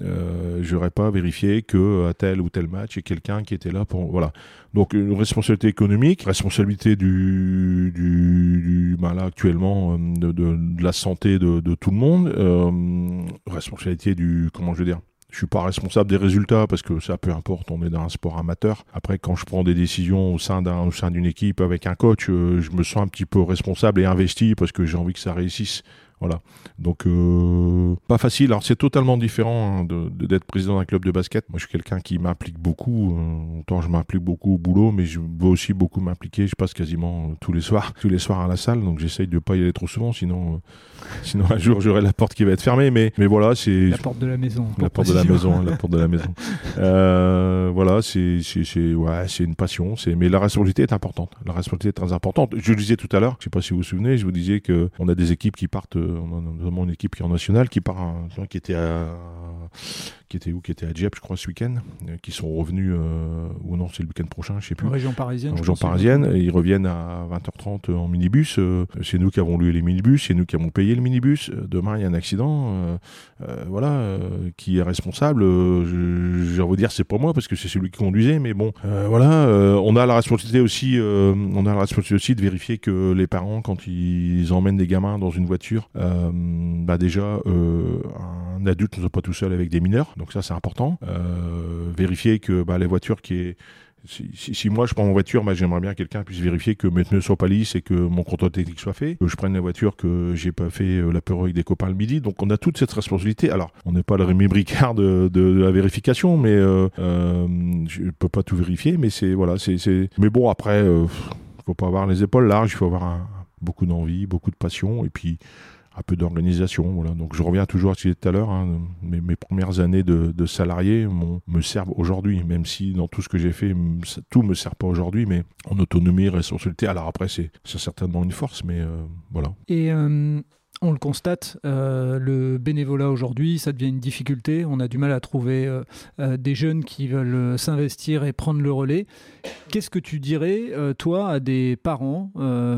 euh, j'aurais pas vérifié que à tel ou tel match il y a quelqu'un qui était là pour voilà donc une responsabilité économique responsabilité du, du, ben actuellement euh, de, la santé de, tout le monde euh, responsabilité du comment je veux dire je suis pas responsable des résultats parce que ça peu importe, on est dans un sport amateur. Après, quand je prends des décisions au sein d'un, au sein d'une équipe avec un coach, euh, je me sens un petit peu responsable et investi parce que j'ai envie que ça réussisse. Voilà. Donc, euh, pas facile. Alors, c'est totalement différent hein, de, d'être président d'un club de basket. Moi, je suis quelqu'un qui m'implique beaucoup. Euh, autant je m'implique beaucoup au boulot, mais je veux aussi beaucoup m'impliquer. Je passe quasiment euh, tous les soirs, *laughs* tous les soirs à la salle. Donc, j'essaye de pas y aller trop souvent, sinon, euh, *laughs* sinon un jour j'aurai la porte qui va être fermée. Mais, mais voilà, c'est la porte de la maison. La porte de la maison, la porte de la *laughs* maison. Euh, voilà, c'est, c'est, c'est, ouais, c'est une passion. C'est, mais la responsabilité est importante. La responsabilité est très importante. Je le disais tout à l'heure. Je sais pas si vous vous souvenez. Je vous disais que on a des équipes qui partent on a notamment une équipe qui est en nationale, qui part, qui était à, qui était où, qui était à Dieppe, je crois, ce week-end, euh, qui sont revenus, euh, ou non, c'est le week-end prochain, je sais plus. En région parisienne. En région parisienne, et ils reviennent à 20h30 en minibus. Euh, c'est nous qui avons loué les minibus, c'est nous qui avons payé le minibus. Demain, il y a un accident, voilà, qui est responsable. J'ai envie de dire, c'est pas moi parce que c'est celui qui conduisait, mais bon, voilà, on a la responsabilité aussi, on a la responsabilité aussi de vérifier que les parents, quand ils emmènent des gamins dans une voiture, bah déjà, un adulte ne soit pas tout seul avec des mineurs. Donc ça, c'est important. Euh, vérifier que bah, les voitures qui est si, moi je prends mon voiture, bah, j'aimerais bien que quelqu'un puisse vérifier que mes pneus soient pas lisses et que mon contrôle technique soit fait. Que je prenne la voiture, que j'ai pas fait euh, l'apéro avec des copains le midi. Donc on a toute cette responsabilité. Alors on n'est pas le Rémi Bricard de, la vérification, mais euh, euh, je peux pas tout vérifier. Mais c'est voilà, c'est. Mais bon après, euh, faut pas avoir les épaules larges. Il faut avoir beaucoup d'envie, beaucoup de passion et puis un peu d'organisation. Voilà. Donc je reviens toujours à ce que tout à l'heure. Hein, mes, premières années de, de salarié me servent aujourd'hui, même si dans tout ce que j'ai fait, tout me sert pas aujourd'hui, mais en autonomie, responsabilité. Alors après, c'est certainement une force, mais euh, voilà. Et euh, on le constate, euh, le bénévolat aujourd'hui, ça devient une difficulté. On a du mal à trouver des jeunes qui veulent s'investir et prendre le relais. Qu'est-ce que tu dirais, toi, à des parents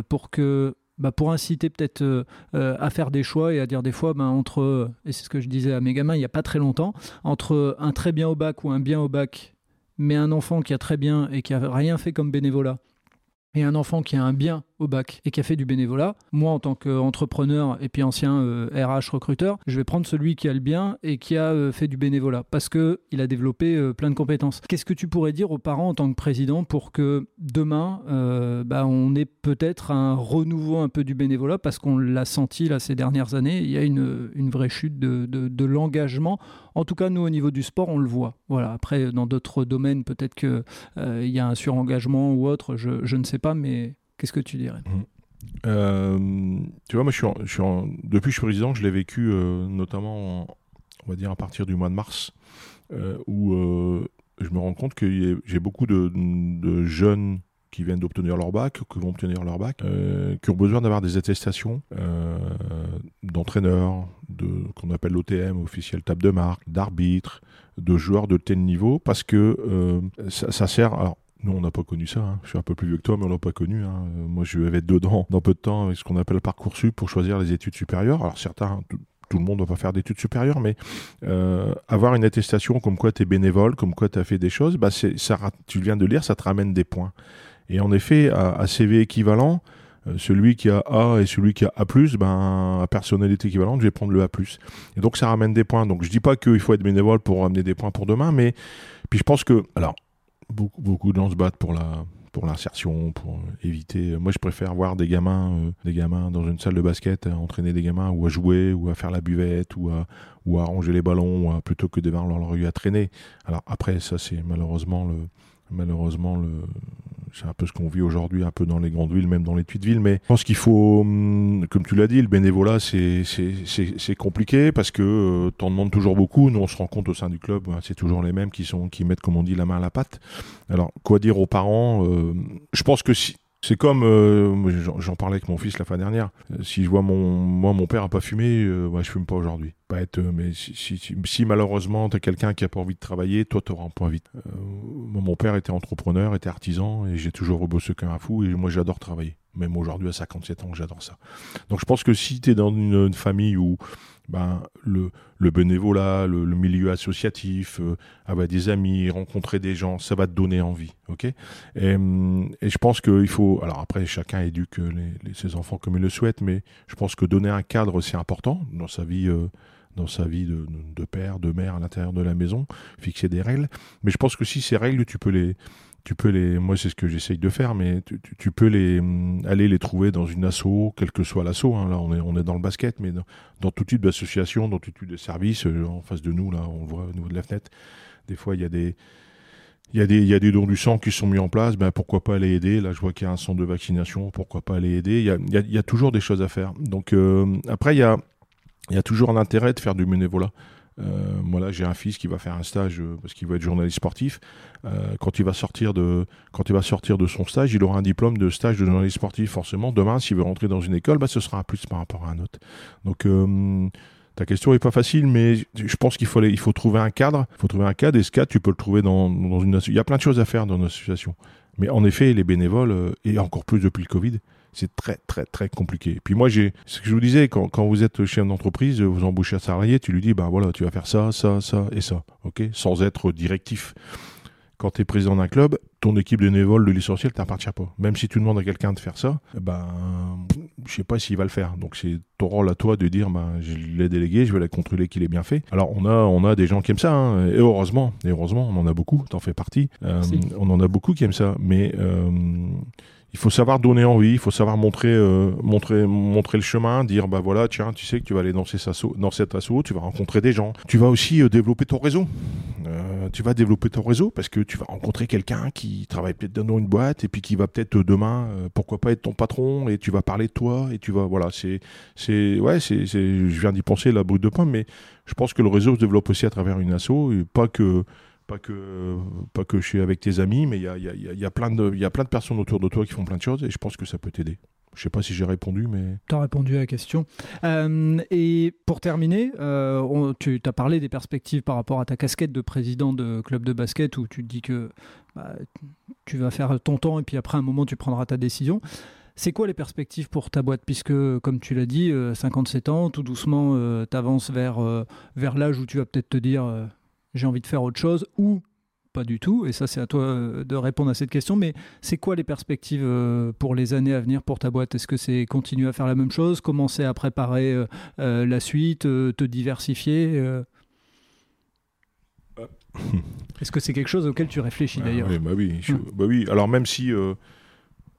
pour que bah, pour inciter peut-être euh, euh, à faire des choix et à dire des fois, ben, entre, et c'est ce que je disais à mes gamins il n'y a pas très longtemps, entre un très bien au bac ou un bien au bac, mais un enfant qui a très bien et qui a rien fait comme bénévolat, et un enfant qui a un bien au bac et qui a fait du bénévolat, moi en tant qu'entrepreneur et puis ancien euh, RH recruteur, je vais prendre celui qui a le bien et qui a euh, fait du bénévolat parce que il a développé euh, plein de compétences. Qu'est-ce que tu pourrais dire aux parents en tant que président pour que demain, euh, bah, on ait peut-être un renouveau un peu du bénévolat parce qu'on l'a senti là ces dernières années, il y a une, une vraie chute de, de, l'engagement. En tout cas, nous au niveau du sport, on le voit. Voilà. Après, dans d'autres domaines, peut-être qu'il euh, y a un surengagement ou autre, je, je ne sais pas, mais Qu'est-ce que tu dirais mmh. euh, Tu vois, moi, je suis, en, depuis que je suis président, je l'ai vécu euh, notamment, en, on va dire, à partir du mois de mars, euh, où je me rends compte que j'ai beaucoup de, jeunes qui viennent d'obtenir leur bac, qui vont obtenir leur bac, qui ont besoin d'avoir des attestations d'entraîneurs, de qu'on appelle l'OTM, officiel table de marque, d'arbitre, de joueurs de tel niveau, parce que ça, sert. Nous, on n'a pas connu ça. Hein. Je suis un peu plus vieux que toi, mais on l'a pas connu. Hein. Moi, je vais être dedans dans peu de temps avec ce qu'on appelle Parcoursup pour choisir les études supérieures. Alors, certains, tout le monde ne doit pas faire d'études supérieures, mais euh, avoir une attestation comme quoi tu es bénévole, comme quoi tu as fait des choses, bah ça, tu viens de lire, ça te ramène des points. Et en effet, à, CV équivalent, euh, celui qui a A et celui qui a A+, ben, à personnalité équivalente, je vais prendre le A+. Et donc, ça ramène des points. Donc, je dis pas qu'il faut être bénévole pour amener des points pour demain, mais puis je pense que, alors, beaucoup, beaucoup de gens se battent pour la pour l'insertion, pour éviter. Moi, je préfère voir des gamins, euh, des gamins dans une salle de basket, à entraîner des gamins ou à jouer, ou à faire la buvette, ou à, ou à ranger les ballons, plutôt que de leur rue à traîner. Alors après, ça, c'est malheureusement le, malheureusement le, c'est un peu ce qu'on vit aujourd'hui, un peu dans les grandes villes, même dans les petites villes. Mais je pense qu'il faut, hum, comme tu l'as dit, le bénévolat, c'est compliqué parce que euh, t'en demandes toujours beaucoup. Nous, on se rend compte au sein du club, hein, c'est toujours les mêmes qui, sont, qui mettent, comme on dit, la main à la pâte. Alors, quoi dire aux parents euh, Je pense que si, c'est comme, euh, j'en parlais avec mon fils la fin dernière. Euh, si je vois mon, moi mon père a pas fumé, euh, je fume pas aujourd'hui. Pas être, mais si, si, si, si malheureusement t'as quelqu'un qui a pas envie de travailler, toi t'auras pas envie. mon père était entrepreneur, était artisan et j'ai toujours rebossé qu'un fou et moi j'adore travailler. Même aujourd'hui à 57 ans, j'adore ça. Donc je pense que si tu es dans une famille où ben, le, le bénévolat, le, milieu associatif, euh, avoir des amis, rencontrer des gens, ça va te donner envie. ok? Et, et, je pense qu'il faut. Alors après, chacun éduque ses enfants comme il le souhaite, mais je pense que donner un cadre, c'est important dans sa vie. Euh, dans sa vie de, de, père, de mère à l'intérieur de la maison, fixer des règles. Mais je pense que si ces règles, tu peux les, tu peux les, moi c'est ce que j'essaye de faire, mais tu, peux les hum, aller les trouver dans une asso, quel que soit l'asso. Hein, là, on est, on est dans le basket, mais dans, tout type d'association, dans tout type de service. Euh, en face de nous, là, on voit au niveau de la fenêtre. Des fois, il y a des, il y, a des, il y a des dons du sang qui sont mis en place, ben pourquoi pas aller aider Là, je vois qu'il y a un centre de vaccination, pourquoi pas aller aider il y, a, il, y toujours des choses à faire. Donc, euh, après, il y a, il y a toujours un intérêt de faire du bénévolat. Euh, moi là, j'ai un fils qui va faire un stage euh, parce qu'il va être journaliste sportif. Euh, quand il va sortir de quand il va sortir de son stage, il aura un diplôme de stage de journaliste sportif. Forcément, demain, s'il veut rentrer dans une école, bah, ce sera un plus par rapport à un autre. Donc ta question est pas facile, mais je pense qu'il faut, faut trouver un cadre. Il faut trouver un cadre, et ce cadre, tu peux le trouver dans, dans une Il y a plein de choses à faire dans une association. Mais en effet, les bénévoles, et encore plus depuis le Covid, c'est très très très compliqué. Puis moi j'ai ce que je vous disais quand, quand vous êtes chef d'entreprise, vous embauchez un salarié, tu lui dis bah voilà, tu vas faire ça, ça, ça et ça, OK, sans être directif. Quand tu es président d'un club, ton équipe de bénévoles de l'essentiel t'appartient pas. Même si tu demandes à quelqu'un de faire ça, ben je sais pas s'il va le faire. Donc c'est ton rôle à toi de dire ben je l'ai délégué, je vais la contrôler qu'il est bien fait. Alors on a on a des gens qui aiment ça hein, et heureusement, et heureusement on en a beaucoup, t'en fais partie. Euh, on en a beaucoup qui aiment ça, mais euh, il faut savoir donner envie, il faut savoir montrer, euh, montrer, montrer le chemin, dire bah voilà, tiens, tu sais que tu vas aller dans, ces assos, dans cet assaut, tu vas rencontrer des gens. Tu vas aussi euh, développer ton réseau. Euh, tu vas développer ton réseau parce que tu vas rencontrer quelqu'un qui travaille peut-être dans une boîte et puis qui va peut-être demain, pourquoi pas être ton patron et tu vas parler de toi et tu vas voilà, c'est, c'est, ouais, c'est, je viens d'y penser la brute de pomme, mais je pense que le réseau se développe aussi à travers une asso et pas que pas que, pas que suis avec tes amis, mais il y a, y, a, y a, plein de, y a plein de personnes autour de toi qui font plein de choses et je pense que ça peut t'aider. Je sais pas si j'ai répondu, mais... Tu as répondu à la question. Euh, et pour terminer, euh, tu as parlé des perspectives par rapport à ta casquette de président de club de basket où tu te dis que bah, tu vas faire ton temps et puis après un moment tu prendras ta décision. C'est quoi les perspectives pour ta boîte? Puisque, comme tu l'as dit, 57 euh, ans, tout doucement, tu avances vers, vers l'âge où tu vas peut-être te dire j'ai envie de faire autre chose ou pas du tout. Et ça, c'est à toi euh, de répondre à cette question. Mais c'est quoi les perspectives euh, pour les années à venir pour ta boîte? Est-ce que c'est continuer à faire la même chose, commencer à préparer euh, la suite, te diversifier Est-ce que c'est quelque chose auquel tu réfléchis ah d'ailleurs oui, bah oui, hum. bah oui, Alors même si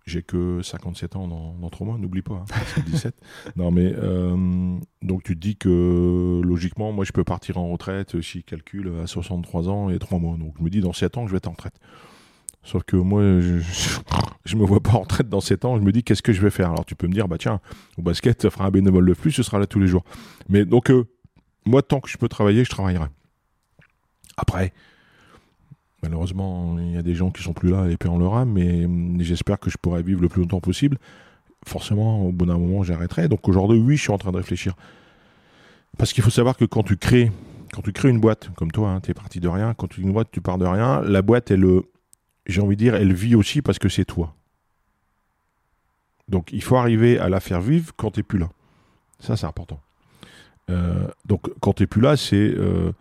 j'ai que 57 ans dans, dans 3 mois, n'oublie pas, hein, 17. *laughs* non, mais euh, donc tu te dis que logiquement, moi je peux partir en retraite si je calcule à 63 ans et 3 mois. Donc je me dis dans 7 ans, je vais être en retraite. Sauf que moi, je, je, me vois pas en retraite dans 7 ans. Je me dis qu'est-ce que je vais faire? Alors tu peux me dire, bah tiens, au basket, ça fera un bénévole de plus, ce sera là tous les jours. Mais donc, euh, moi, tant que je peux travailler, je travaillerai. Après, Malheureusement, il y a des gens qui sont plus là et puis on leur âme, mais j'espère que je pourrai vivre le plus longtemps possible. Forcément, au bout d'un moment, j'arrêterai. Donc aujourd'hui, oui, je suis en train de réfléchir. Parce qu'il faut savoir que quand tu crées, quand tu crées une boîte, comme toi, hein, tu es parti de rien, quand tu une boîte, tu pars de rien, la boîte, elle, j'ai envie de dire, elle vit aussi parce que c'est toi. Donc il faut arriver à la faire vivre quand tu n'es plus là. Ça, c'est important. Euh, donc quand tu n'es plus là, c'est... Euh,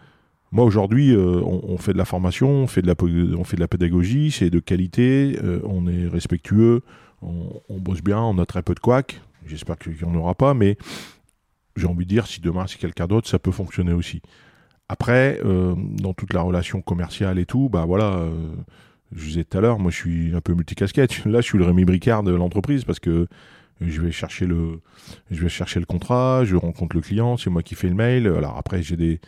moi aujourd'hui, euh, on, fait de la formation, on fait de la, on fait de la pédagogie, c'est de qualité, euh, on est respectueux, on, bosse bien, on a très peu de couacs. J'espère qu'il n'y en aura pas, mais j'ai envie de dire, si demain c'est quelqu'un d'autre, ça peut fonctionner aussi. Après, euh, dans toute la relation commerciale et tout, bah voilà, je disais tout à l'heure, moi je suis un peu multicasquette. *laughs* Là, je suis le Rémi Bricard de l'entreprise parce que je vais chercher le, je vais chercher le contrat, je rencontre le client, c'est moi qui fais le mail. Alors après, j'ai des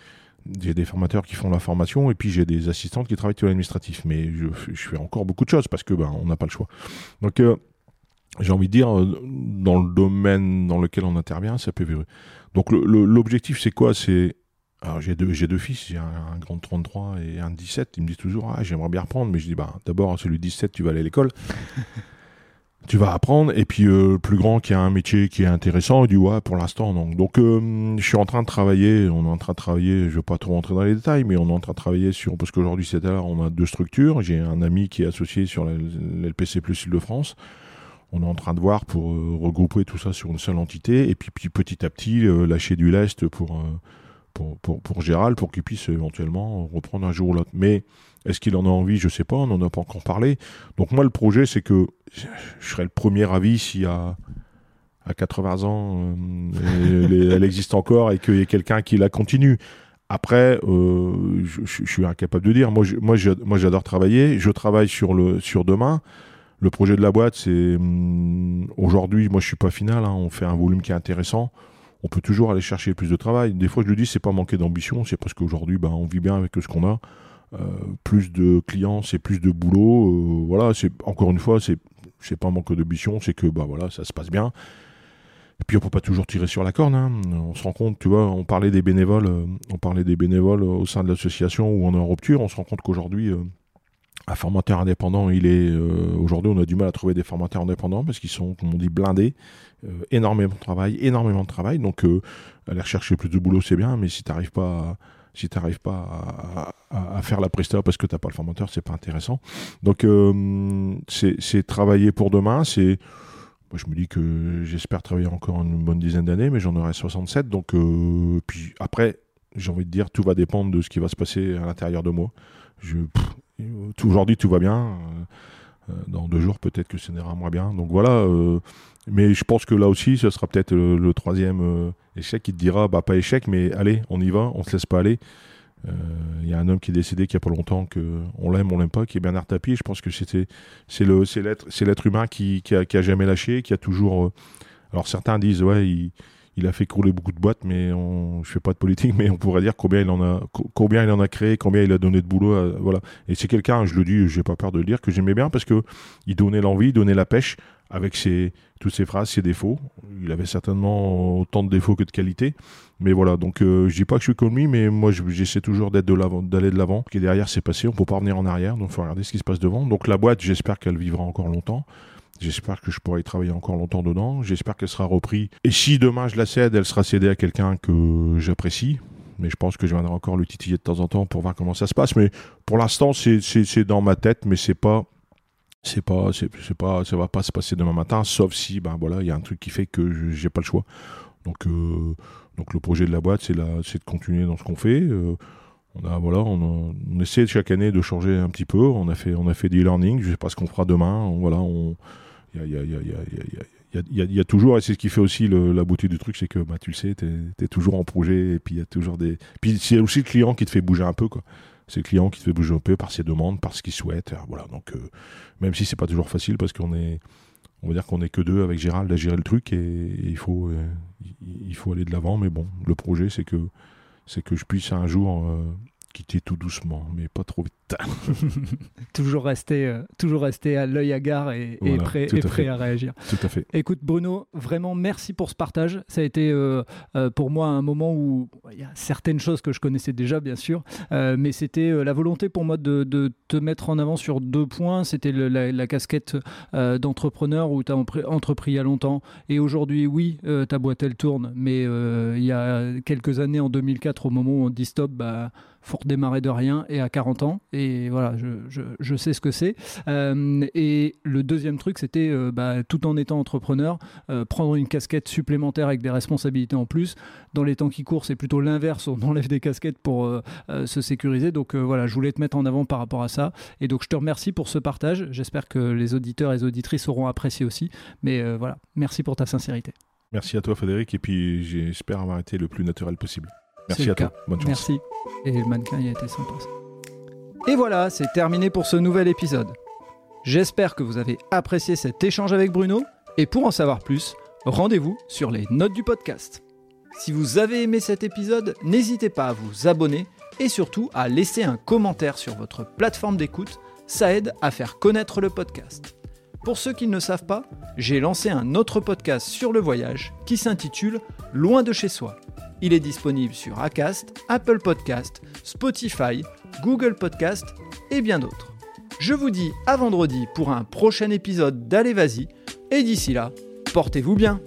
j'ai des formateurs qui font la formation et puis j'ai des assistantes qui travaillent sur l'administratif. Mais je, fais encore beaucoup de choses parce que ben, on n'a pas le choix. Donc euh, j'ai envie de dire, euh, dans le domaine dans lequel on intervient, ça peut vivre. Donc l'objectif, c'est quoi? C'est j'ai deux, j'ai deux fils, j'ai un, grand de 33 et un de 17. Ils me disent toujours, ah, j'aimerais bien reprendre, mais je dis, bah, d'abord, celui de 17, tu vas aller à l'école. Tu vas apprendre. Et puis, euh, le plus grand qui a un métier qui est intéressant, il dit, ouais, pour l'instant, non. Donc, euh, je suis en train de travailler, on est en train de travailler, je vais pas trop rentrer dans les détails, mais on est en train de travailler sur, parce qu'aujourd'hui, c'est là, on a deux structures. J'ai un ami qui est associé sur l'LPC plus Île-de-France on est en train de voir pour euh, regrouper tout ça sur une seule entité et puis, petit à petit lâcher du lest pour, pour, pour, pour Gérald pour qu'il puisse éventuellement reprendre un jour ou l'autre. Mais est-ce qu'il en a envie? Je sais pas, on n'en a pas encore parlé. Donc moi, le projet, c'est que je serais le premier avis s'il y a à 80 ans, euh, elle existe encore et qu'il y ait quelqu'un qui la continue. Après, euh, je, suis incapable de dire. Moi, moi, j'adore travailler. Je travaille sur le sur demain. Le projet de la boîte, c'est hum, aujourd'hui. Moi, je suis pas final. Hein. on fait un volume qui est intéressant on peut toujours aller chercher plus de travail. Des fois, je le dis, c'est pas manquer d'ambition, c'est parce qu'aujourd'hui, ben, on vit bien avec ce qu'on a. Euh, plus de clients, c'est plus de boulot. Euh, voilà, c'est encore une fois, c'est c'est pas manque d'ambition, c'est que bah voilà, ça se passe bien. Et puis on peut pas toujours tirer sur la corne. Hein. On se rend compte, tu vois, on parlait des bénévoles, euh, on parlait des bénévoles au sein de l'association où on est en rupture. On se rend compte qu'aujourd'hui, un formateur indépendant, il est aujourd'hui, on a du mal à trouver des formateurs indépendants parce qu'ils sont, comme on dit, blindés. Énormément de travail, énormément de travail. Donc, aller rechercher plus de boulot, c'est bien, mais si tu n'arrives pas, à, si t'arrives pas à, faire la presta parce que tu n'as pas le formateur, c'est pas intéressant. Donc, euh, c'est travailler pour demain. C'est je me dis que j'espère travailler encore une bonne dizaine d'années, mais j'en aurai 67. Donc, puis après, j'ai envie de dire, tout va dépendre de ce qui va se passer à l'intérieur de moi. Je, aujourd'hui, tout va bien. dans deux jours, peut-être que ce n'ira moins bien. Donc voilà, mais je pense que là aussi, ce sera peut-être le, troisième euh, échec qui te dira, bah pas échec, mais allez, on y va, on se laisse pas aller. Il euh, y a un homme qui est décédé il y a pas longtemps, que on l'aime, on l'aime pas, qui est Bernard Tapie. Je pense que c'était, c'est le, c'est l'être, c'est l'être humain qui, a, jamais lâché, qui a toujours. Euh, alors certains disent, ouais, il, il, a fait couler beaucoup de boîtes, mais on, je fais pas de politique, *laughs* mais on pourrait dire combien il en a, combien il en a créé, combien il a donné de boulot, voilà. Et c'est quelqu'un, je le dis, j'ai pas peur de le dire, que j'aimais bien parce que il donnait l'envie, il donnait la pêche avec ses, toutes ses phrases, ses défauts. Il avait certainement autant de défauts que de qualités. Mais voilà, donc euh, je dis pas que je suis comme lui, mais moi j'essaie toujours d'être de l'avant, d'aller de l'avant. Qui derrière, c'est passé, on peut pas revenir en arrière, donc faut regarder ce qui se passe devant. Donc la boîte, j'espère qu'elle vivra encore longtemps. J'espère que je pourrai y travailler encore longtemps dedans. J'espère qu'elle sera reprise. Et si demain je la cède, elle sera cédée à quelqu'un que j'apprécie. Mais je pense que je viendrai encore le titiller de temps en temps pour voir comment ça se passe. Mais pour l'instant, c'est dans ma tête, mais c'est pas c'est pas c'est pas ça va pas se passer demain matin sauf si ben voilà il y a un truc qui fait que j'ai pas le choix donc euh, donc le projet de la boîte c'est c'est de continuer dans ce qu'on fait euh, on a voilà on, essaie chaque année de changer un petit peu on a fait on a fait des learning je sais pas ce qu'on fera demain voilà on il y a, y, a, y, a, y, a, y a toujours, et c'est ce qui fait aussi la beauté du truc, c'est que bah, tu le sais, tu es, toujours en projet, et puis il y a toujours des. Puis c'est aussi le client qui te fait bouger un peu, quoi c'est le client qui te fait bouger un peu par ses demandes, par ce qu'il souhaite. Voilà, donc euh, même si c'est pas toujours facile parce qu'on est, on va dire qu'on est que deux avec Gérald à gérer le truc et, il faut, euh, il faut aller de l'avant. Mais bon, le projet c'est que, c'est que je puisse un jour euh, quitter tout doucement, mais pas trop vite. *laughs* toujours rester, euh, toujours rester à l'œil à gare et, prêt, et prêt à réagir. Tout à fait. Écoute Bruno, vraiment merci pour ce partage. Ça a été euh, euh, pour moi un moment où il y a certaines choses que je connaissais déjà bien sûr, mais c'était la volonté pour moi de, de, te mettre en avant sur deux points. C'était la, casquette d'entrepreneur où tu as entrepris il y a longtemps et aujourd'hui oui, ta boîte elle tourne, mais il y a quelques années en 2004 au moment où on dit stop, bah faut redémarrer de rien et à 40 ans. Et voilà, je, sais ce que c'est. Euh, et le deuxième truc, c'était euh, bah, tout en étant entrepreneur, euh, prendre une casquette supplémentaire avec des responsabilités en plus. Dans les temps qui courent, c'est plutôt l'inverse, on enlève des casquettes pour se sécuriser. Donc voilà, je voulais te mettre en avant par rapport à ça. Et donc je te remercie pour ce partage. J'espère que les auditeurs et les auditrices auront apprécié aussi. Mais voilà, merci pour ta sincérité. Merci à toi Frédéric et puis j'espère avoir été le plus naturel possible. Merci à toi. Bonne chance. Merci. Et le mannequin il a été sympa. Et voilà, c'est terminé pour ce nouvel épisode. J'espère que vous avez apprécié cet échange avec Bruno. Et pour en savoir plus, rendez-vous sur les notes du podcast. Si vous avez aimé cet épisode, n'hésitez pas à vous abonner et surtout à laisser un commentaire sur votre plateforme d'écoute, ça aide à faire connaître le podcast. Pour ceux qui ne le savent pas, j'ai lancé un autre podcast sur le voyage qui s'intitule Loin de chez soi. Il est disponible sur Acast, Apple Podcast, Spotify, Google Podcast et bien d'autres. Je vous dis à vendredi pour un prochain épisode d'Allez Vas-y et d'ici là, portez-vous bien.